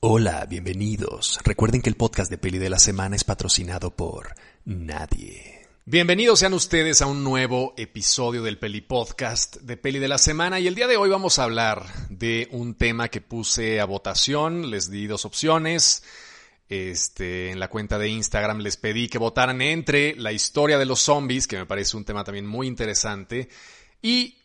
Hola, bienvenidos. Recuerden que el podcast de Peli de la Semana es patrocinado por nadie. Bienvenidos sean ustedes a un nuevo episodio del Peli Podcast de Peli de la Semana y el día de hoy vamos a hablar de un tema que puse a votación, les di dos opciones. Este, en la cuenta de Instagram les pedí que votaran entre la historia de los zombies, que me parece un tema también muy interesante, y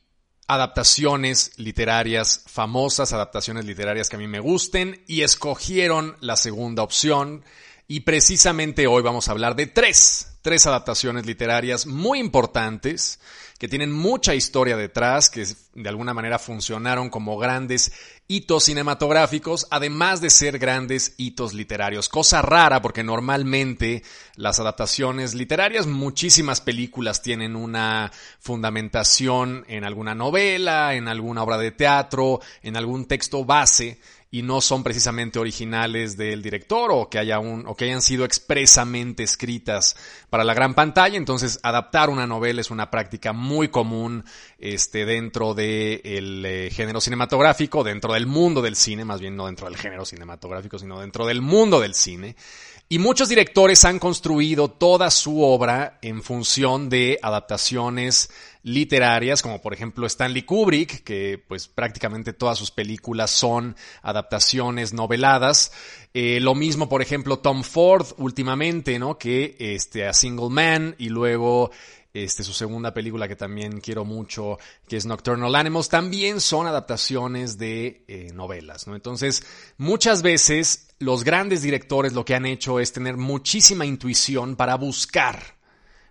adaptaciones literarias famosas, adaptaciones literarias que a mí me gusten y escogieron la segunda opción. Y precisamente hoy vamos a hablar de tres, tres adaptaciones literarias muy importantes que tienen mucha historia detrás, que de alguna manera funcionaron como grandes hitos cinematográficos, además de ser grandes hitos literarios. Cosa rara porque normalmente las adaptaciones literarias, muchísimas películas tienen una fundamentación en alguna novela, en alguna obra de teatro, en algún texto base y no son precisamente originales del director o que, haya un, o que hayan sido expresamente escritas para la gran pantalla. Entonces, adaptar una novela es una práctica muy común este, dentro del eh, género cinematográfico, dentro del mundo del cine, más bien no dentro del género cinematográfico, sino dentro del mundo del cine. Y muchos directores han construido toda su obra en función de adaptaciones literarias, como por ejemplo Stanley Kubrick, que pues prácticamente todas sus películas son adaptaciones noveladas. Eh, lo mismo, por ejemplo, Tom Ford últimamente, ¿no? Que este, a Single Man y luego este, su segunda película que también quiero mucho, que es Nocturnal Animals, también son adaptaciones de eh, novelas, ¿no? Entonces, muchas veces los grandes directores lo que han hecho es tener muchísima intuición para buscar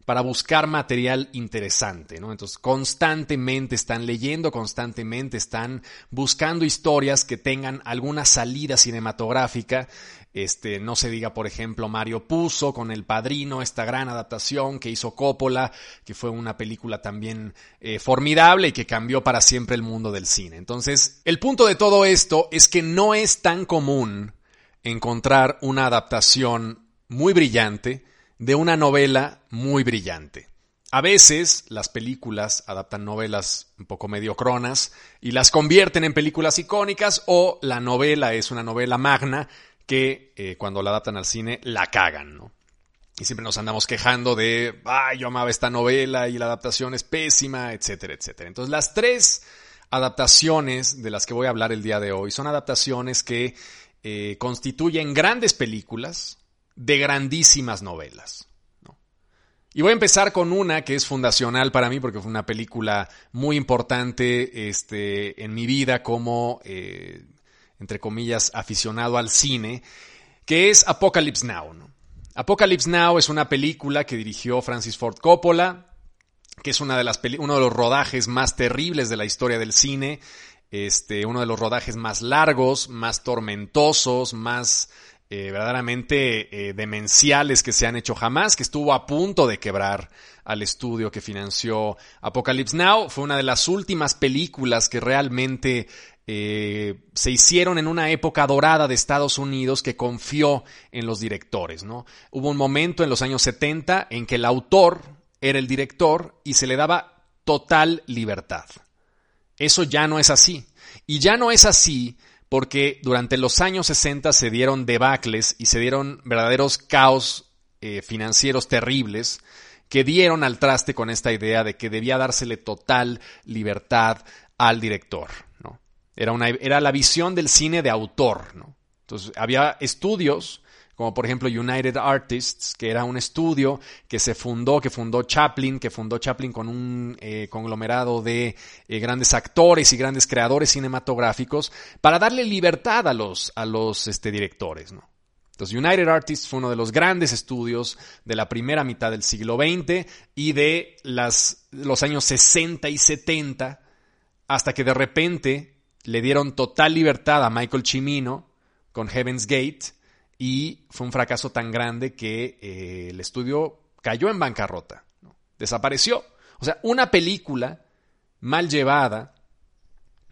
para buscar material interesante, ¿no? Entonces, constantemente están leyendo, constantemente están buscando historias que tengan alguna salida cinematográfica. Este, no se diga, por ejemplo, Mario Puzo con El Padrino, esta gran adaptación que hizo Coppola, que fue una película también eh, formidable y que cambió para siempre el mundo del cine. Entonces, el punto de todo esto es que no es tan común encontrar una adaptación muy brillante de una novela muy brillante. A veces las películas adaptan novelas un poco mediocronas y las convierten en películas icónicas o la novela es una novela magna que eh, cuando la adaptan al cine la cagan, ¿no? Y siempre nos andamos quejando de, ay, yo amaba esta novela y la adaptación es pésima, etcétera, etcétera. Entonces las tres adaptaciones de las que voy a hablar el día de hoy son adaptaciones que eh, constituyen grandes películas, de grandísimas novelas. Y voy a empezar con una que es fundacional para mí porque fue una película muy importante este, en mi vida como, eh, entre comillas, aficionado al cine, que es Apocalypse Now. Apocalypse Now es una película que dirigió Francis Ford Coppola, que es una de las uno de los rodajes más terribles de la historia del cine, este, uno de los rodajes más largos, más tormentosos, más eh, verdaderamente eh, demenciales que se han hecho jamás, que estuvo a punto de quebrar al estudio que financió Apocalypse Now. Fue una de las últimas películas que realmente eh, se hicieron en una época dorada de Estados Unidos que confió en los directores. ¿no? Hubo un momento en los años 70 en que el autor era el director y se le daba total libertad. Eso ya no es así. Y ya no es así porque durante los años 60 se dieron debacles y se dieron verdaderos caos eh, financieros terribles que dieron al traste con esta idea de que debía dársele total libertad al director. ¿no? Era, una, era la visión del cine de autor. ¿no? Entonces había estudios como por ejemplo United Artists, que era un estudio que se fundó, que fundó Chaplin, que fundó Chaplin con un eh, conglomerado de eh, grandes actores y grandes creadores cinematográficos, para darle libertad a los, a los este, directores. ¿no? Entonces, United Artists fue uno de los grandes estudios de la primera mitad del siglo XX y de las, los años 60 y 70, hasta que de repente le dieron total libertad a Michael Cimino con Heaven's Gate, y fue un fracaso tan grande que eh, el estudio cayó en bancarrota, desapareció. O sea, una película mal llevada,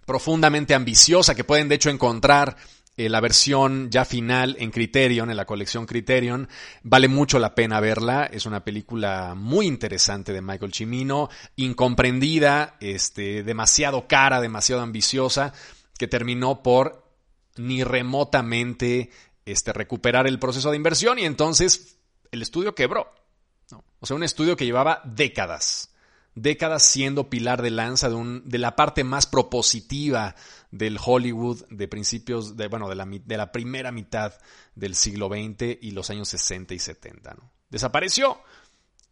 profundamente ambiciosa, que pueden de hecho encontrar eh, la versión ya final en Criterion, en la colección Criterion. Vale mucho la pena verla. Es una película muy interesante de Michael Cimino, incomprendida, este, demasiado cara, demasiado ambiciosa, que terminó por ni remotamente este, recuperar el proceso de inversión y entonces el estudio quebró. O sea, un estudio que llevaba décadas, décadas siendo pilar de lanza de, un, de la parte más propositiva del Hollywood de principios, de, bueno, de la, de la primera mitad del siglo XX y los años 60 y 70. ¿no? Desapareció.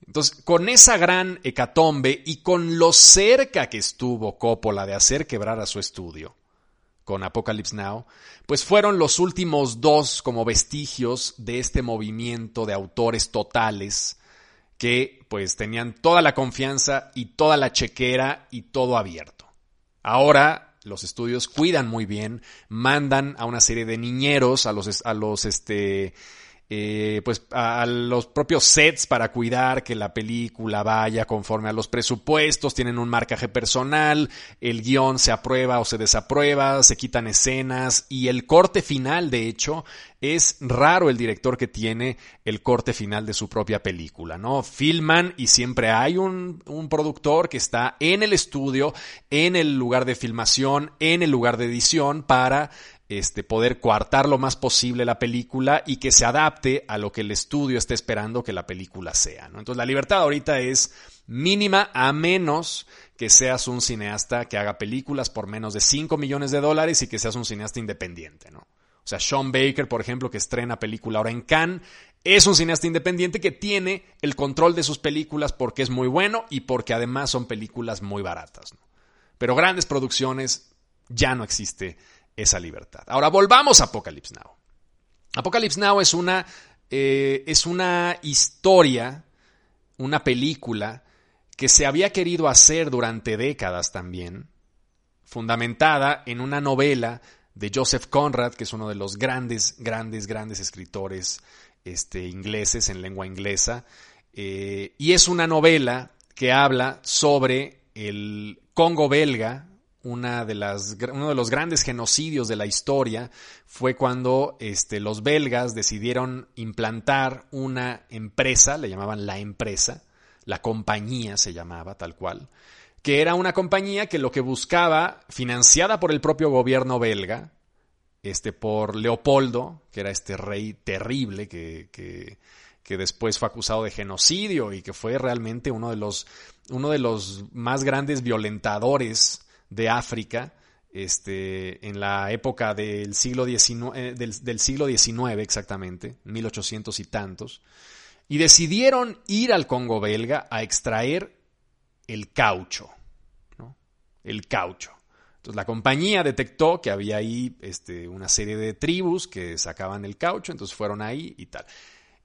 Entonces, con esa gran hecatombe y con lo cerca que estuvo Coppola de hacer quebrar a su estudio, con Apocalypse Now, pues fueron los últimos dos como vestigios de este movimiento de autores totales que pues tenían toda la confianza y toda la chequera y todo abierto. Ahora los estudios cuidan muy bien, mandan a una serie de niñeros, a los, a los este, eh, pues a, los propios sets para cuidar que la película vaya conforme a los presupuestos, tienen un marcaje personal, el guion se aprueba o se desaprueba, se quitan escenas y el corte final, de hecho, es raro el director que tiene el corte final de su propia película, ¿no? Filman y siempre hay un, un productor que está en el estudio, en el lugar de filmación, en el lugar de edición para este, poder coartar lo más posible la película y que se adapte a lo que el estudio esté esperando que la película sea. ¿no? Entonces la libertad ahorita es mínima a menos que seas un cineasta que haga películas por menos de 5 millones de dólares y que seas un cineasta independiente. ¿no? O sea, Sean Baker, por ejemplo, que estrena película ahora en Cannes, es un cineasta independiente que tiene el control de sus películas porque es muy bueno y porque además son películas muy baratas. Pero grandes producciones ya no existe esa libertad. Ahora volvamos a Apocalypse Now. Apocalypse Now es una, eh, es una historia, una película que se había querido hacer durante décadas también, fundamentada en una novela de Joseph Conrad, que es uno de los grandes, grandes, grandes escritores este, ingleses en lengua inglesa. Eh, y es una novela que habla sobre el Congo belga, una de las, uno de los grandes genocidios de la historia fue cuando este, los belgas decidieron implantar una empresa, le llamaban la empresa, la compañía se llamaba tal cual, que era una compañía que lo que buscaba, financiada por el propio gobierno belga, este, por Leopoldo, que era este rey terrible que, que, que después fue acusado de genocidio y que fue realmente uno de los, uno de los más grandes violentadores de África, este, en la época del siglo XIX, eh, del, siglo XIX exactamente, 1800 y tantos, y decidieron ir al Congo belga a extraer el caucho, ¿no? El caucho. Entonces la compañía detectó que había ahí este, una serie de tribus que sacaban el caucho, entonces fueron ahí y tal.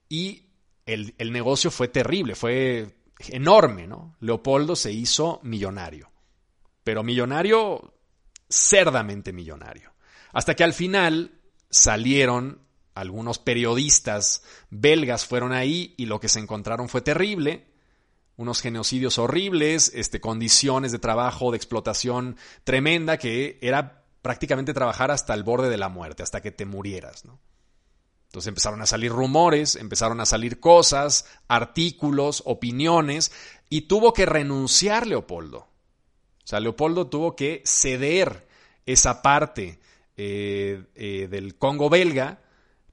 Y el, el negocio fue terrible, fue enorme, ¿no? Leopoldo se hizo millonario pero millonario, cerdamente millonario. Hasta que al final salieron algunos periodistas belgas fueron ahí y lo que se encontraron fue terrible, unos genocidios horribles, este, condiciones de trabajo, de explotación tremenda, que era prácticamente trabajar hasta el borde de la muerte, hasta que te murieras. Entonces empezaron a salir rumores, empezaron a salir cosas, artículos, opiniones, y tuvo que renunciar Leopoldo. O sea, Leopoldo tuvo que ceder esa parte eh, eh, del Congo belga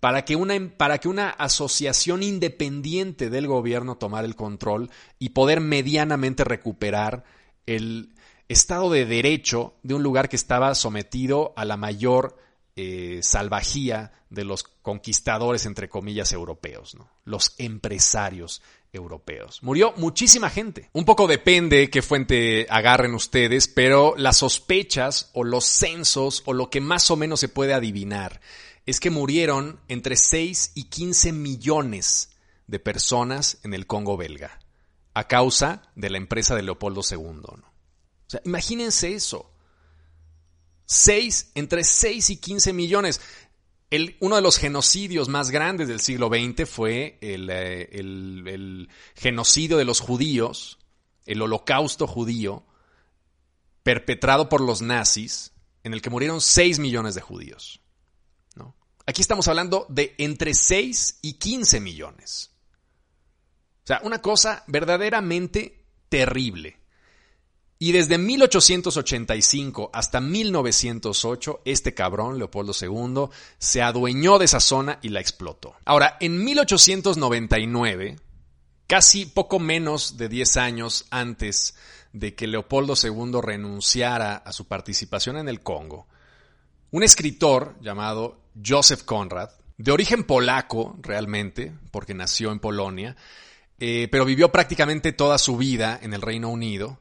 para que, una, para que una asociación independiente del gobierno tomara el control y poder medianamente recuperar el Estado de Derecho de un lugar que estaba sometido a la mayor eh, salvajía de los conquistadores, entre comillas, europeos, ¿no? los empresarios europeos. Murió muchísima gente. Un poco depende qué fuente agarren ustedes, pero las sospechas o los censos o lo que más o menos se puede adivinar es que murieron entre 6 y 15 millones de personas en el Congo belga a causa de la empresa de Leopoldo II. O sea, imagínense eso. 6, entre 6 y 15 millones uno de los genocidios más grandes del siglo XX fue eh, el, genocidio de los judíos, el holocausto judío, perpetrado por los nazis, en el que murieron 6 millones de judíos. Aquí estamos hablando de entre 6 y 15 millones. O sea, una cosa verdaderamente terrible. Y desde 1885 hasta 1908, este cabrón, Leopoldo II, se adueñó de esa zona y la explotó. Ahora, en 1899, casi poco menos de 10 años antes de que Leopoldo II renunciara a su participación en el Congo, un escritor llamado Joseph Conrad, de origen polaco realmente, porque nació en Polonia, eh, pero vivió prácticamente toda su vida en el Reino Unido,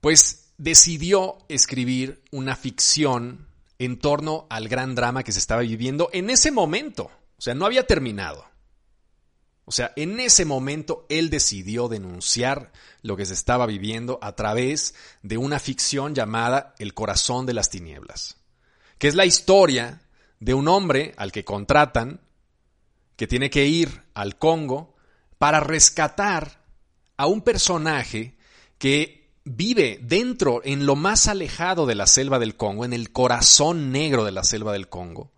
pues decidió escribir una ficción en torno al gran drama que se estaba viviendo en ese momento. O sea, no había terminado. O sea, en ese momento él decidió denunciar lo que se estaba viviendo a través de una ficción llamada El corazón de las tinieblas, que es la historia de un hombre al que contratan, que tiene que ir al Congo para rescatar a un personaje que vive dentro, en lo más alejado de la selva del Congo, en el corazón negro de la selva del Congo,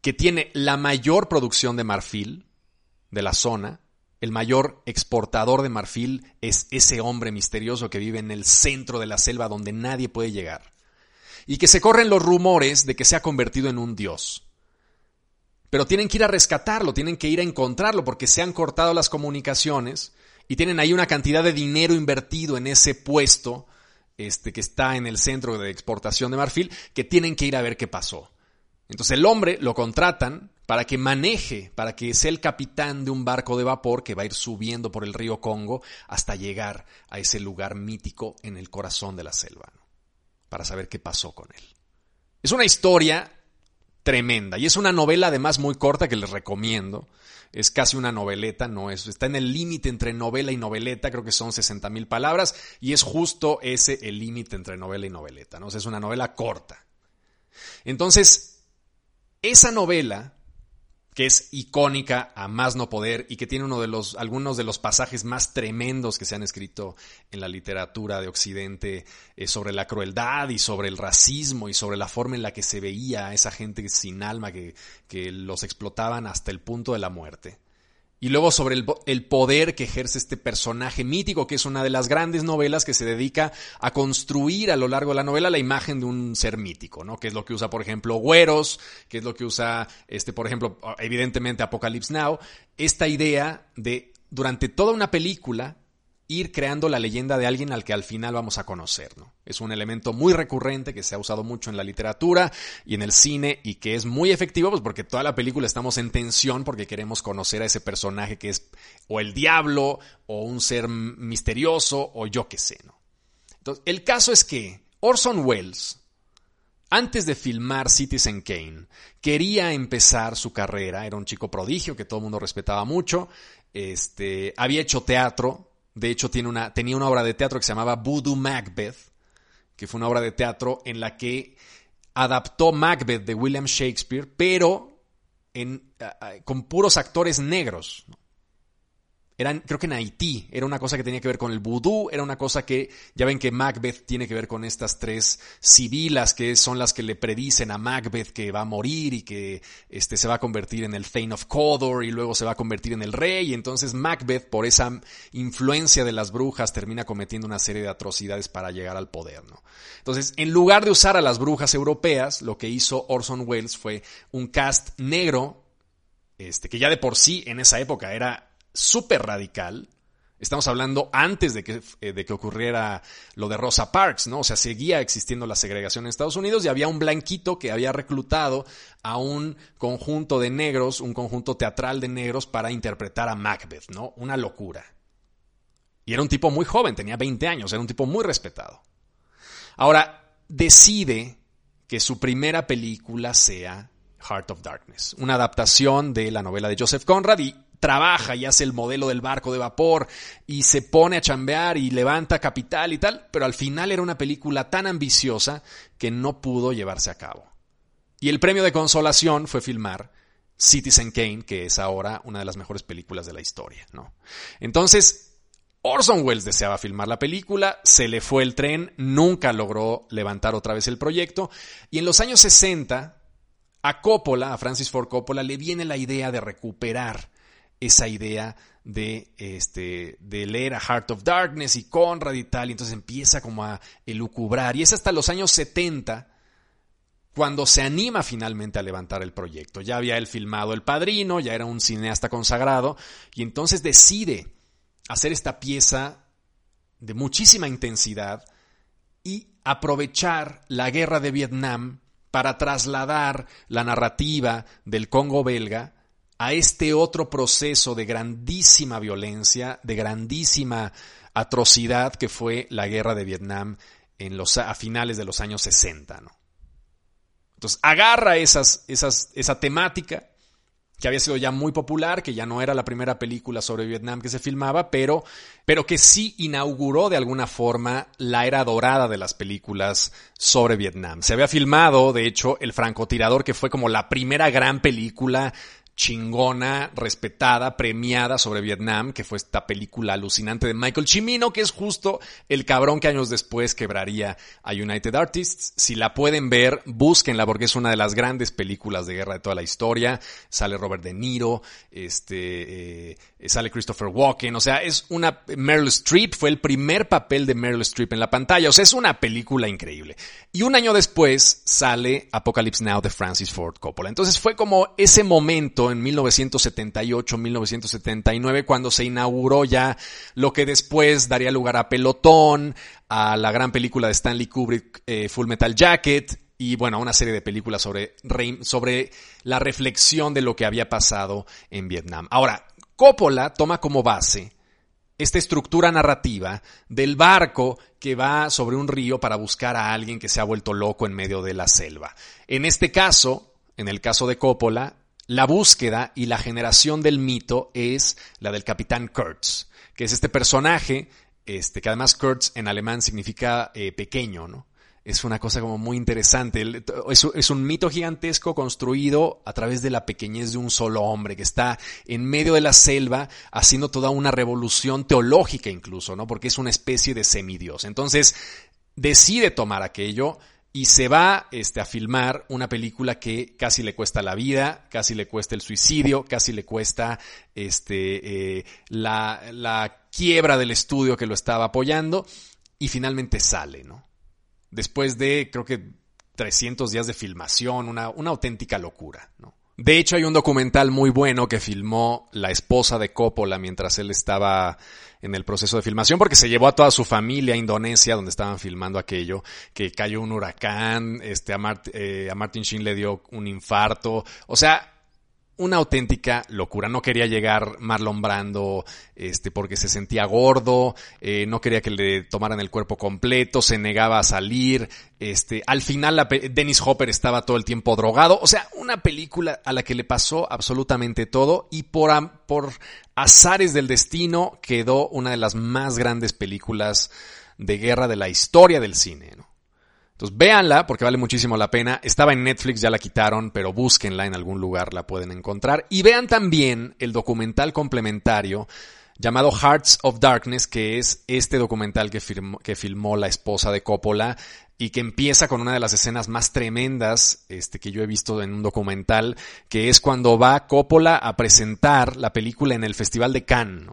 que tiene la mayor producción de marfil de la zona, el mayor exportador de marfil es ese hombre misterioso que vive en el centro de la selva donde nadie puede llegar, y que se corren los rumores de que se ha convertido en un dios. Pero tienen que ir a rescatarlo, tienen que ir a encontrarlo porque se han cortado las comunicaciones y tienen ahí una cantidad de dinero invertido en ese puesto este, que está en el centro de exportación de marfil que tienen que ir a ver qué pasó. Entonces el hombre lo contratan para que maneje, para que sea el capitán de un barco de vapor que va a ir subiendo por el río Congo hasta llegar a ese lugar mítico en el corazón de la selva, para saber qué pasó con él. Es una historia tremenda. Y es una novela además muy corta que les recomiendo. Es casi una noveleta, no es, está en el límite entre novela y noveleta, creo que son 60 mil palabras, y es justo ese el límite entre novela y noveleta, ¿no? es una novela corta. Entonces, esa novela que es icónica a más no poder y que tiene uno de los, algunos de los pasajes más tremendos que se han escrito en la literatura de Occidente eh, sobre la crueldad y sobre el racismo y sobre la forma en la que se veía a esa gente sin alma que, que los explotaban hasta el punto de la muerte. Y luego sobre el, poder que ejerce este personaje mítico, que es una de las grandes novelas que se dedica a construir a lo largo de la novela la imagen de un ser mítico, ¿no? Que es lo que usa, por ejemplo, Güeros, que es lo que usa, este, por ejemplo, evidentemente Apocalypse Now. Esta idea de, durante toda una película, ir creando la leyenda de alguien al que al final vamos a conocer. ¿no? Es un elemento muy recurrente que se ha usado mucho en la literatura y en el cine y que es muy efectivo pues porque toda la película estamos en tensión porque queremos conocer a ese personaje que es o el diablo o un ser misterioso o yo qué sé. ¿no? Entonces, el caso es que Orson Welles, antes de filmar Citizen Kane, quería empezar su carrera, era un chico prodigio que todo el mundo respetaba mucho, este, había hecho teatro, de hecho, tenía una obra de teatro que se llamaba Voodoo Macbeth, que fue una obra de teatro en la que adaptó Macbeth de William Shakespeare, pero con puros actores negros eran, creo que en Haití, era una cosa que tenía que ver con el vudú, era una cosa que, ya ven que Macbeth tiene que ver con estas tres sibilas que son las que le predicen a Macbeth que va a morir y que este, se va a convertir en el Thane of Cawdor y luego se va a convertir en el rey, y entonces Macbeth, por esa influencia de las brujas, termina cometiendo una serie de atrocidades para llegar al poder, ¿no? Entonces, en lugar de usar a las brujas europeas, lo que hizo Orson Welles fue un cast negro, este, que ya de por sí en esa época era súper radical. Estamos hablando antes de que, eh, de que ocurriera lo de Rosa Parks, ¿no? O sea, seguía existiendo la segregación en Estados Unidos y había un blanquito que había reclutado a un conjunto de negros, un conjunto teatral de negros para interpretar a Macbeth, ¿no? Una locura. Y era un tipo muy joven, tenía 20 años, era un tipo muy respetado. Ahora, decide que su primera película sea Heart of Darkness, una adaptación de la novela de Joseph Conrad y trabaja y hace el modelo del barco de vapor y se pone a chambear y levanta capital y tal, pero al final era una película tan ambiciosa que no pudo llevarse a cabo. Y el premio de consolación fue filmar Citizen Kane, que es ahora una de las mejores películas de la historia, ¿no? Entonces, Orson Welles deseaba filmar la película, se le fue el tren, nunca logró levantar otra vez el proyecto, y en los años 60, a Coppola, a Francis Ford Coppola, le viene la idea de recuperar esa idea de, este, de leer a Heart of Darkness y Conrad y tal, y entonces empieza como a elucubrar. Y es hasta los años 70 cuando se anima finalmente a levantar el proyecto. Ya había él filmado El Padrino, ya era un cineasta consagrado, y entonces decide hacer esta pieza de muchísima intensidad y aprovechar la guerra de Vietnam para trasladar la narrativa del Congo belga a este otro proceso de grandísima violencia, de grandísima atrocidad que fue la guerra de Vietnam en los, a finales de los años 60. ¿no? Entonces agarra esas, esa temática que había sido ya muy popular, que ya no era la primera película sobre Vietnam que se filmaba, pero, pero que sí inauguró de alguna forma la era dorada de las películas sobre Vietnam. Se había filmado, de hecho, El francotirador, que fue como la primera gran película chingona, respetada, premiada sobre Vietnam, que fue esta película alucinante de Michael Cimino, que es justo el cabrón que años después quebraría a United Artists. Si la pueden ver, búsquenla porque es una de las grandes películas de guerra de toda la historia. Sale Robert De Niro, este, eh, sale Christopher Walken, o sea, es una Meryl Streep, fue el primer papel de Meryl Streep en la pantalla, o sea, es una película increíble. Y un año después sale Apocalypse Now de Francis Ford Coppola. Entonces fue como ese momento en 1978-1979 cuando se inauguró ya lo que después daría lugar a Pelotón, a la gran película de Stanley Kubrick, eh, Full Metal Jacket, y bueno, una serie de películas sobre, sobre la reflexión de lo que había pasado en Vietnam. Ahora, Coppola toma como base esta estructura narrativa del barco que va sobre un río para buscar a alguien que se ha vuelto loco en medio de la selva. En este caso, en el caso de Coppola, la búsqueda y la generación del mito es la del capitán Kurtz, que es este personaje, este, que además Kurtz en alemán significa eh, pequeño, ¿no? Es una cosa como muy interesante. Es, es, un mito gigantesco construido a través de la pequeñez de un solo hombre que está en medio de la selva haciendo toda una revolución teológica incluso, ¿no? Porque es una especie de semidios. Entonces, decide tomar aquello, y se va este, a filmar una película que casi le cuesta la vida, casi le cuesta el suicidio, casi le cuesta este, eh, la, la, quiebra del estudio que lo estaba apoyando y finalmente sale, ¿no? Después de, creo que 300 días de filmación, una, una auténtica locura, ¿no? De hecho, hay un documental muy bueno que filmó la esposa de Coppola mientras él estaba en el proceso de filmación, porque se llevó a toda su familia a Indonesia, donde estaban filmando aquello, que cayó un huracán, este, a, eh, a Martin Sheen le dio un infarto. O sea, una auténtica locura. No quería llegar Marlon Brando este, porque se sentía gordo, eh, no quería que le tomaran el cuerpo completo, se negaba a salir. Este, al final Dennis Hopper estaba todo el tiempo drogado. O sea, una película a la que le pasó absolutamente todo y por, por azares del destino quedó una de las más grandes películas de guerra de la historia del cine. ¿no? Entonces véanla porque vale muchísimo la pena. Estaba en Netflix, ya la quitaron, pero búsquenla en algún lugar, la pueden encontrar. Y vean también el documental complementario llamado Hearts of Darkness, que es este documental que, filmó la esposa de Coppola y que empieza con una de las escenas más tremendas este, que yo he visto en un documental, que es cuando va Coppola a presentar la película en el Festival de Cannes.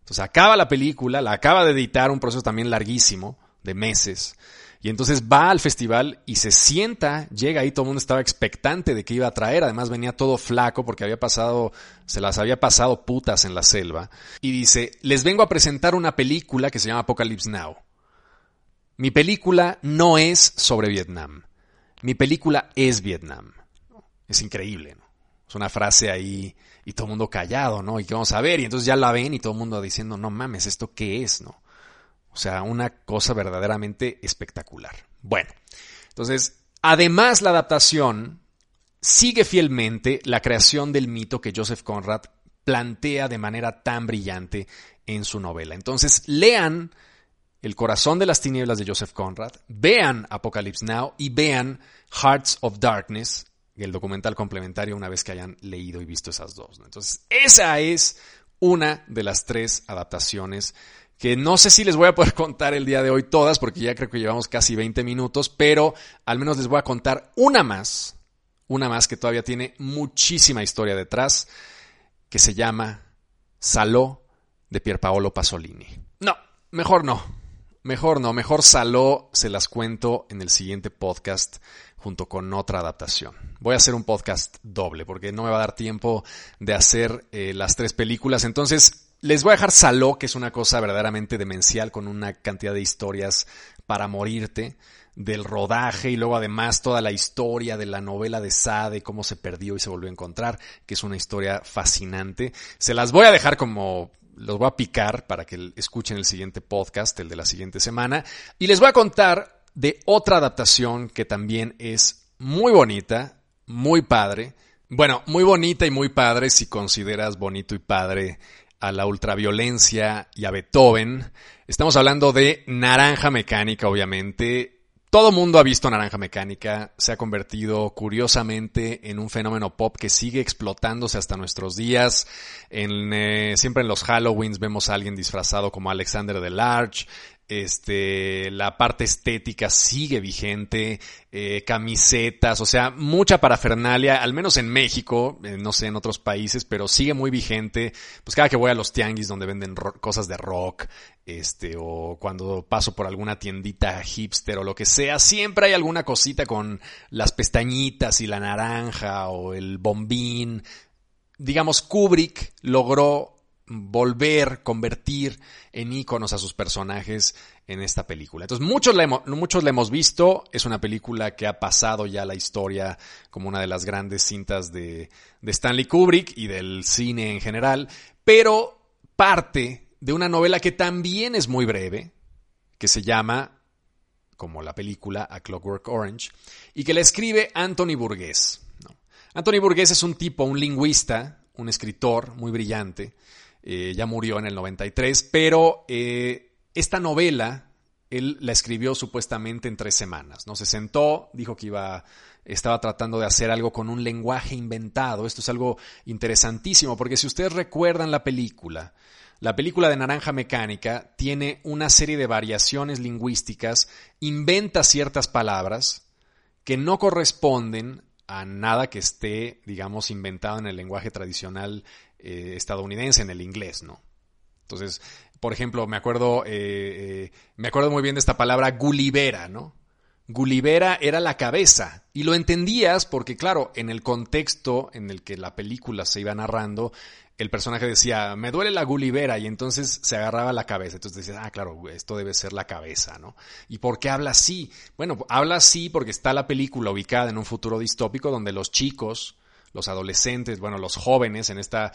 Entonces acaba la película, la acaba de editar, un proceso también larguísimo, de meses. Y entonces va al festival y se sienta, llega ahí, todo el mundo estaba expectante de que iba a traer, además venía todo flaco porque había pasado, se las había pasado putas en la selva. Y dice, les vengo a presentar una película que se llama Apocalypse Now. Mi película no es sobre Vietnam. Mi película es Vietnam. Es increíble, ¿no? Es una frase ahí y todo el mundo callado, ¿no? Y que vamos a ver, y entonces ya la ven y todo el mundo diciendo, no mames, ¿esto qué es, no? O sea, una cosa verdaderamente espectacular. Bueno, entonces, además la adaptación sigue fielmente la creación del mito que Joseph Conrad plantea de manera tan brillante en su novela. Entonces, lean El corazón de las tinieblas de Joseph Conrad, vean Apocalypse Now y vean Hearts of Darkness, el documental complementario una vez que hayan leído y visto esas dos. Entonces, esa es una de las tres adaptaciones que no sé si les voy a poder contar el día de hoy todas, porque ya creo que llevamos casi 20 minutos, pero al menos les voy a contar una más, una más que todavía tiene muchísima historia detrás, que se llama Saló de Pierpaolo Pasolini. No, mejor no. Mejor no, mejor Saló se las cuento en el siguiente podcast junto con otra adaptación. Voy a hacer un podcast doble porque no me va a dar tiempo de hacer eh, las tres películas. Entonces, les voy a dejar Saló, que es una cosa verdaderamente demencial con una cantidad de historias para morirte del rodaje y luego además toda la historia de la novela de Sade, cómo se perdió y se volvió a encontrar, que es una historia fascinante. Se las voy a dejar como los voy a picar para que escuchen el siguiente podcast, el de la siguiente semana, y les voy a contar de otra adaptación que también es muy bonita, muy padre. Bueno, muy bonita y muy padre si consideras bonito y padre a la ultraviolencia y a Beethoven. Estamos hablando de Naranja Mecánica, obviamente, todo mundo ha visto Naranja Mecánica, se ha convertido curiosamente en un fenómeno pop que sigue explotándose hasta nuestros días. En, eh, siempre en los Halloweens vemos a alguien disfrazado como Alexander the Large. Este, la parte estética sigue vigente, eh, camisetas, o sea, mucha parafernalia, al menos en México, eh, no sé en otros países, pero sigue muy vigente. Pues cada que voy a los tianguis donde venden cosas de rock, este, o cuando paso por alguna tiendita hipster o lo que sea, siempre hay alguna cosita con las pestañitas y la naranja o el bombín. Digamos, Kubrick logró volver, convertir en íconos a sus personajes en esta película. Entonces, muchos la, hemos, muchos la hemos visto, es una película que ha pasado ya la historia como una de las grandes cintas de, de Stanley Kubrick y del cine en general, pero parte de una novela que también es muy breve, que se llama, como la película, A Clockwork Orange, y que la escribe Anthony Burgess. Anthony Burgess es un tipo, un lingüista, un escritor muy brillante, eh, ya murió en el 93, pero eh, esta novela él la escribió supuestamente en tres semanas, ¿no? Se sentó, dijo que iba, estaba tratando de hacer algo con un lenguaje inventado. Esto es algo interesantísimo, porque si ustedes recuerdan la película, la película de Naranja Mecánica tiene una serie de variaciones lingüísticas, inventa ciertas palabras que no corresponden a nada que esté, digamos, inventado en el lenguaje tradicional eh, estadounidense en el inglés, ¿no? Entonces, por ejemplo, me acuerdo, eh, eh, me acuerdo muy bien de esta palabra Gulivera, ¿no? Gulivera era la cabeza y lo entendías porque, claro, en el contexto en el que la película se iba narrando, el personaje decía, me duele la Gulivera y entonces se agarraba la cabeza. Entonces decías, ah, claro, esto debe ser la cabeza, ¿no? ¿Y por qué habla así? Bueno, habla así porque está la película ubicada en un futuro distópico donde los chicos los adolescentes, bueno, los jóvenes en esta...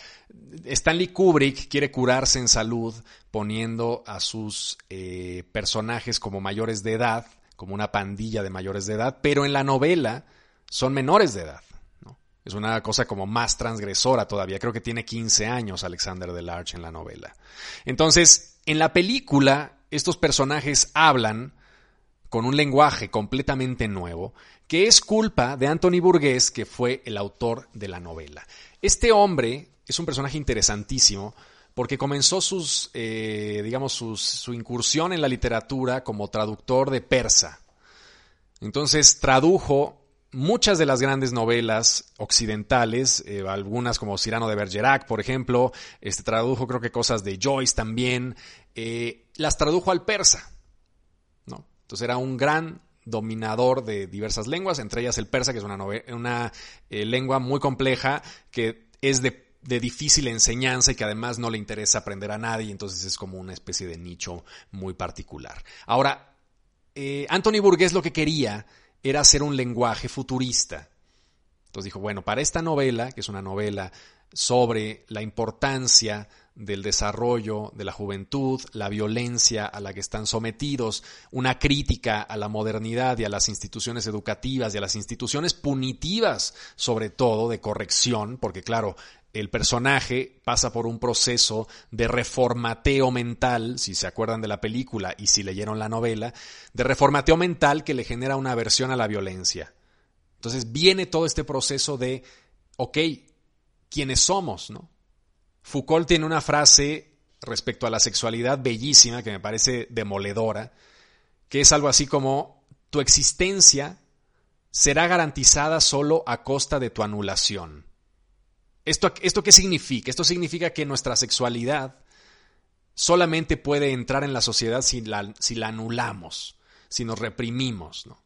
Stanley Kubrick quiere curarse en salud poniendo a sus eh, personajes como mayores de edad, como una pandilla de mayores de edad, pero en la novela son menores de edad. Es una cosa como más transgresora todavía. Creo que tiene 15 años Alexander Delarge en la novela. Entonces, en la película, estos personajes hablan con un lenguaje completamente nuevo, que es culpa de Anthony Burgess, que fue el autor de la novela. Este hombre es un personaje interesantísimo porque comenzó sus, eh, digamos, su incursión en la literatura como traductor de persa. Entonces tradujo muchas de las grandes novelas occidentales, eh, algunas como Cyrano de Bergerac, por ejemplo, este, tradujo creo que cosas de Joyce también, eh, las tradujo al persa. Entonces era un gran dominador de diversas lenguas, entre ellas el persa, que es una, eh, lengua muy compleja que es de, difícil enseñanza y que además no le interesa aprender a nadie, entonces es como una especie de nicho muy particular. Ahora, eh, Anthony Burgess lo que quería era hacer un lenguaje futurista. Entonces dijo, bueno, para esta novela, que es una novela sobre la importancia del desarrollo de la juventud, la violencia a la que están sometidos, una crítica a la modernidad y a las instituciones educativas y a las instituciones punitivas, sobre todo de corrección, porque claro, el personaje pasa por un proceso de reformateo mental, si se acuerdan de la película y si leyeron la novela, de reformateo mental que le genera una aversión a la violencia. Entonces viene todo este proceso de, ok, ¿quiénes somos? ¿no? Foucault tiene una frase respecto a la sexualidad bellísima que me parece demoledora, que es algo así como tu existencia será garantizada solo a costa de tu anulación. ¿Esto, ¿Esto qué significa? Esto significa que nuestra sexualidad solamente puede entrar en la sociedad si la, si la anulamos, si nos reprimimos, ¿no?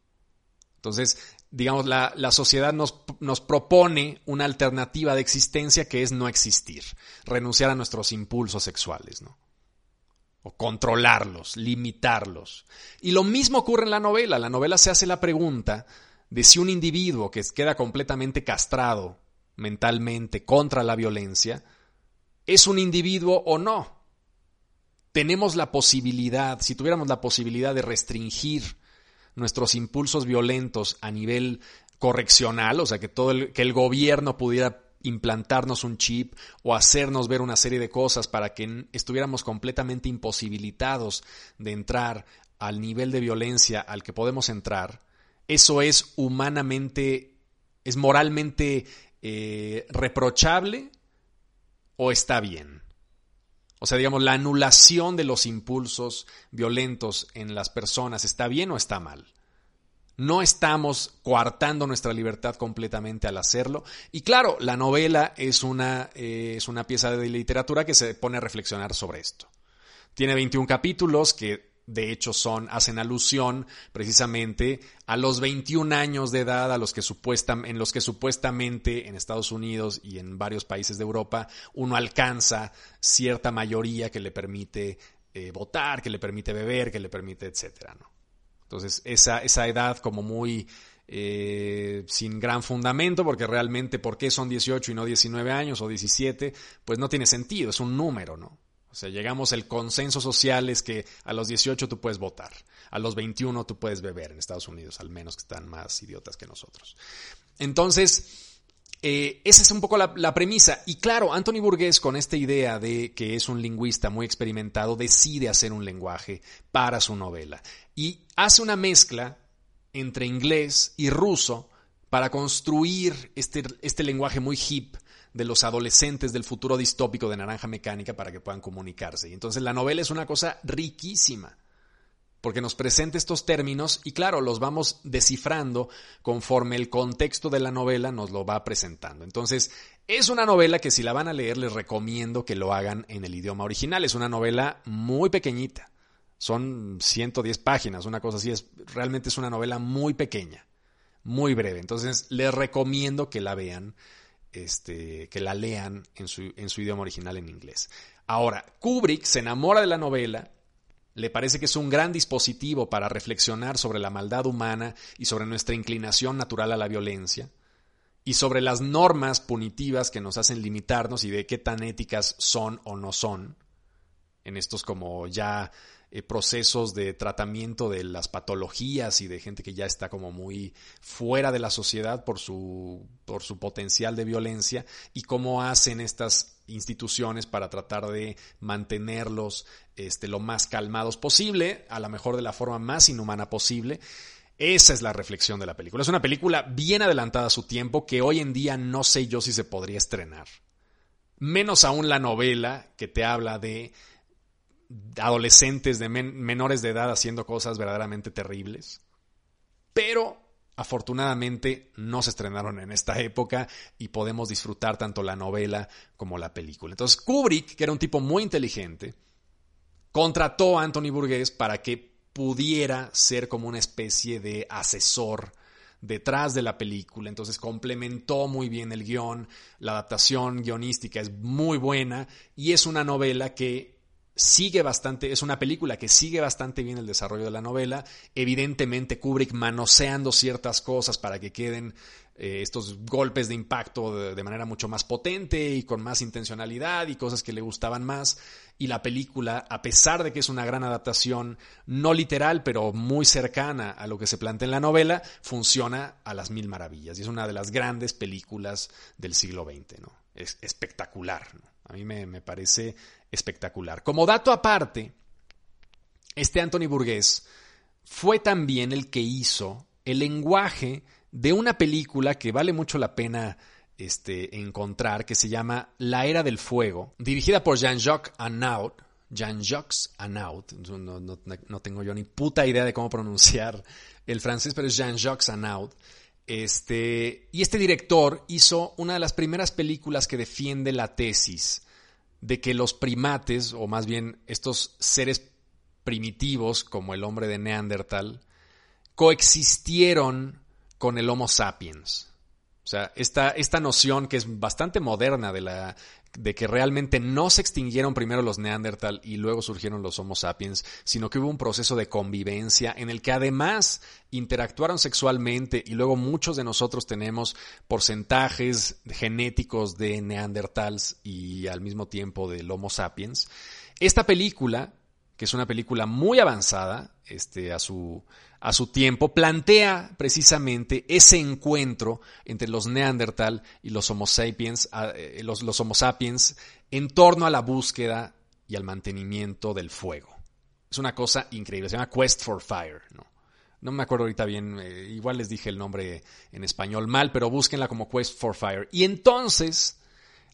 Entonces, digamos, la, la sociedad nos, nos, propone una alternativa de existencia que es no existir, renunciar a nuestros impulsos sexuales, ¿no? O controlarlos, limitarlos. Y lo mismo ocurre en la novela. La novela se hace la pregunta de si un individuo que queda completamente castrado mentalmente contra la violencia es un individuo o no. Tenemos la posibilidad, si tuviéramos la posibilidad de restringir nuestros impulsos violentos a nivel correccional, o sea, que todo el, que el gobierno pudiera implantarnos un chip o hacernos ver una serie de cosas para que estuviéramos completamente imposibilitados de entrar al nivel de violencia al que podemos entrar, eso es humanamente, es moralmente eh, reprochable o está bien. O sea, digamos, la anulación de los impulsos violentos en las personas, ¿está bien o está mal? No estamos coartando nuestra libertad completamente al hacerlo. Y claro, la novela es una, eh, es una pieza de literatura que se pone a reflexionar sobre esto. Tiene 21 capítulos que de hecho son, hacen alusión precisamente a los 21 años de edad a los que en los que supuestamente en Estados Unidos y en varios países de Europa uno alcanza cierta mayoría que le permite eh, votar, que le permite beber, que le permite, etcétera, ¿no? Entonces, esa, esa edad como muy eh, sin gran fundamento, porque realmente, ¿por qué son 18 y no 19 años o 17? Pues no tiene sentido, es un número, ¿no? O sea, llegamos, el consenso social es que a los 18 tú puedes votar, a los 21 tú puedes beber en Estados Unidos, al menos que están más idiotas que nosotros. Entonces, eh, esa es un poco la, la, premisa. Y claro, Anthony Burgess, con esta idea de que es un lingüista muy experimentado, decide hacer un lenguaje para su novela. Y hace una mezcla entre inglés y ruso para construir este, este lenguaje muy hip de los adolescentes del futuro distópico de Naranja Mecánica para que puedan comunicarse. Y entonces la novela es una cosa riquísima, porque nos presenta estos términos y claro, los vamos descifrando conforme el contexto de la novela nos lo va presentando. Entonces, es una novela que si la van a leer les recomiendo que lo hagan en el idioma original. Es una novela muy pequeñita. Son 110 páginas, una cosa así. Es, realmente es una novela muy pequeña, muy breve. Entonces, les recomiendo que la vean este, que la lean en su, en su idioma original en inglés. Ahora, Kubrick se enamora de la novela, le parece que es un gran dispositivo para reflexionar sobre la maldad humana y sobre nuestra inclinación natural a la violencia, y sobre las normas punitivas que nos hacen limitarnos y de qué tan éticas son o no son, en estos como ya eh, procesos de tratamiento de las patologías y de gente que ya está como muy fuera de la sociedad por su, por su potencial de violencia y cómo hacen estas instituciones para tratar de mantenerlos este, lo más calmados posible, a lo mejor de la forma más inhumana posible. Esa es la reflexión de la película. Es una película bien adelantada a su tiempo que hoy en día no sé yo si se podría estrenar. Menos aún la novela que te habla de adolescentes de menores de edad haciendo cosas verdaderamente terribles. Pero afortunadamente no se estrenaron en esta época y podemos disfrutar tanto la novela como la película. Entonces Kubrick, que era un tipo muy inteligente, contrató a Anthony Burgess para que pudiera ser como una especie de asesor detrás de la película, entonces complementó muy bien el guion, la adaptación guionística es muy buena y es una novela que sigue bastante, es una película que sigue bastante bien el desarrollo de la novela. Evidentemente, Kubrick manoseando ciertas cosas para que queden eh, estos golpes de impacto de, manera mucho más potente y con más intencionalidad y cosas que le gustaban más. Y la película, a pesar de que es una gran adaptación, no literal, pero muy cercana a lo que se plantea en la novela, funciona a las mil maravillas. Y es una de las grandes películas del siglo XX, ¿no? Es espectacular. A mí me, me parece espectacular. Como dato aparte, este Anthony Burgess fue también el que hizo el lenguaje de una película que vale mucho la pena este, encontrar, que se llama La Era del Fuego, dirigida por Jean-Jacques Anaud. Jean-Jacques Anaud, no, tengo yo ni puta idea de cómo pronunciar el francés, pero es Jean-Jacques Anaud. Este, y este director hizo una de las primeras películas que defiende la tesis de que los primates, o más bien estos seres primitivos como el hombre de Neandertal, coexistieron con el Homo sapiens. O sea, esta, esta noción que es bastante moderna de, la, de que realmente no se extinguieron primero los Neandertal y luego surgieron los Homo sapiens, sino que hubo un proceso de convivencia en el que además interactuaron sexualmente y luego muchos de nosotros tenemos porcentajes genéticos de Neandertals y al mismo tiempo del Homo sapiens. Esta película, que es una película muy avanzada este, a, su, a su tiempo, plantea precisamente ese encuentro entre los Neandertal y los Homo sapiens, eh, los, los Homo sapiens en torno a la búsqueda y al mantenimiento del fuego. Es una cosa increíble, se llama Quest for Fire, ¿no? No me acuerdo ahorita bien, eh, igual les dije el nombre en español mal, pero búsquenla como Quest for Fire. Y entonces,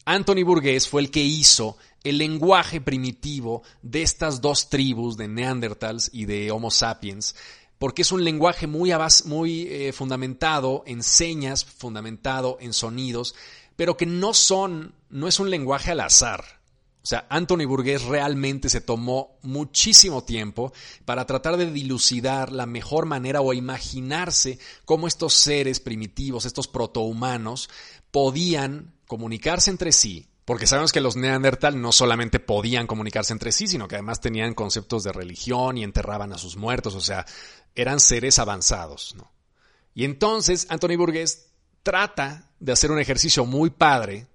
Anthony Burgess fue el que hizo el lenguaje primitivo de estas dos tribus de Neandertals y de Homo sapiens, porque es un lenguaje muy, muy eh, fundamentado en señas, fundamentado en sonidos, pero que no son, no es un lenguaje al azar. O sea, Anthony Burgess realmente se tomó muchísimo tiempo para tratar de dilucidar la mejor manera o imaginarse cómo estos seres primitivos, estos protohumanos, podían comunicarse entre sí, porque sabemos que los Neandertal no solamente podían comunicarse entre sí, sino que además tenían conceptos de religión y enterraban a sus muertos, o sea, eran seres avanzados. ¿no? Y entonces Anthony Burgess trata de hacer un ejercicio muy padre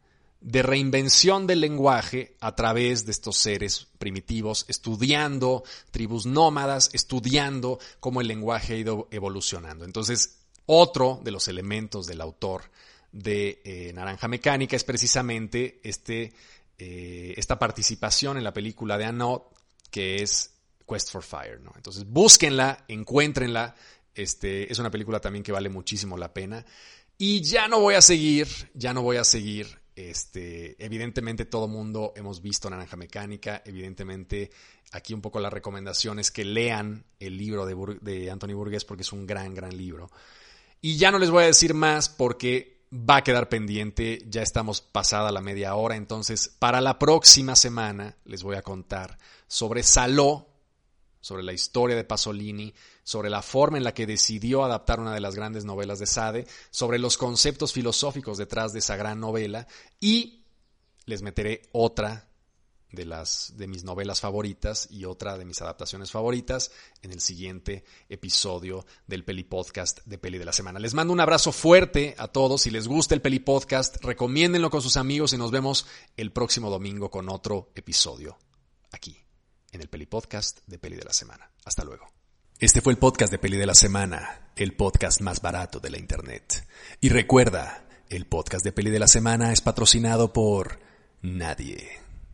de reinvención del lenguaje a través de estos seres primitivos, estudiando tribus nómadas, estudiando cómo el lenguaje ha ido evolucionando. Entonces, otro de los elementos del autor de eh, Naranja Mecánica es precisamente este, eh, esta participación en la película de Anot, que es Quest for Fire, ¿no? Entonces búsquenla, encuéntrenla. Este, es una película también que vale muchísimo la pena. Y ya no voy a seguir, ya no voy a seguir. Este, evidentemente todo mundo hemos visto Naranja Mecánica. Evidentemente aquí un poco la recomendación es que lean el libro de, de Anthony Burgess porque es un gran, gran libro. Y ya no les voy a decir más porque va a quedar pendiente, ya estamos pasada la media hora, entonces para la próxima semana les voy a contar sobre Saló, sobre la historia de Pasolini, sobre la forma en la que decidió adaptar una de las grandes novelas de Sade, sobre los conceptos filosóficos detrás de esa gran novela y les meteré otra de las de mis novelas favoritas y otra de mis adaptaciones favoritas en el siguiente episodio del Peli Podcast de Peli de la semana. Les mando un abrazo fuerte a todos. Si les gusta el Peli Podcast, recomiéndenlo con sus amigos y nos vemos el próximo domingo con otro episodio aquí en el Peli Podcast de Peli de la Semana. Hasta luego. Este fue el podcast de Peli de la Semana, el podcast más barato de la Internet. Y recuerda, el podcast de Peli de la Semana es patrocinado por nadie.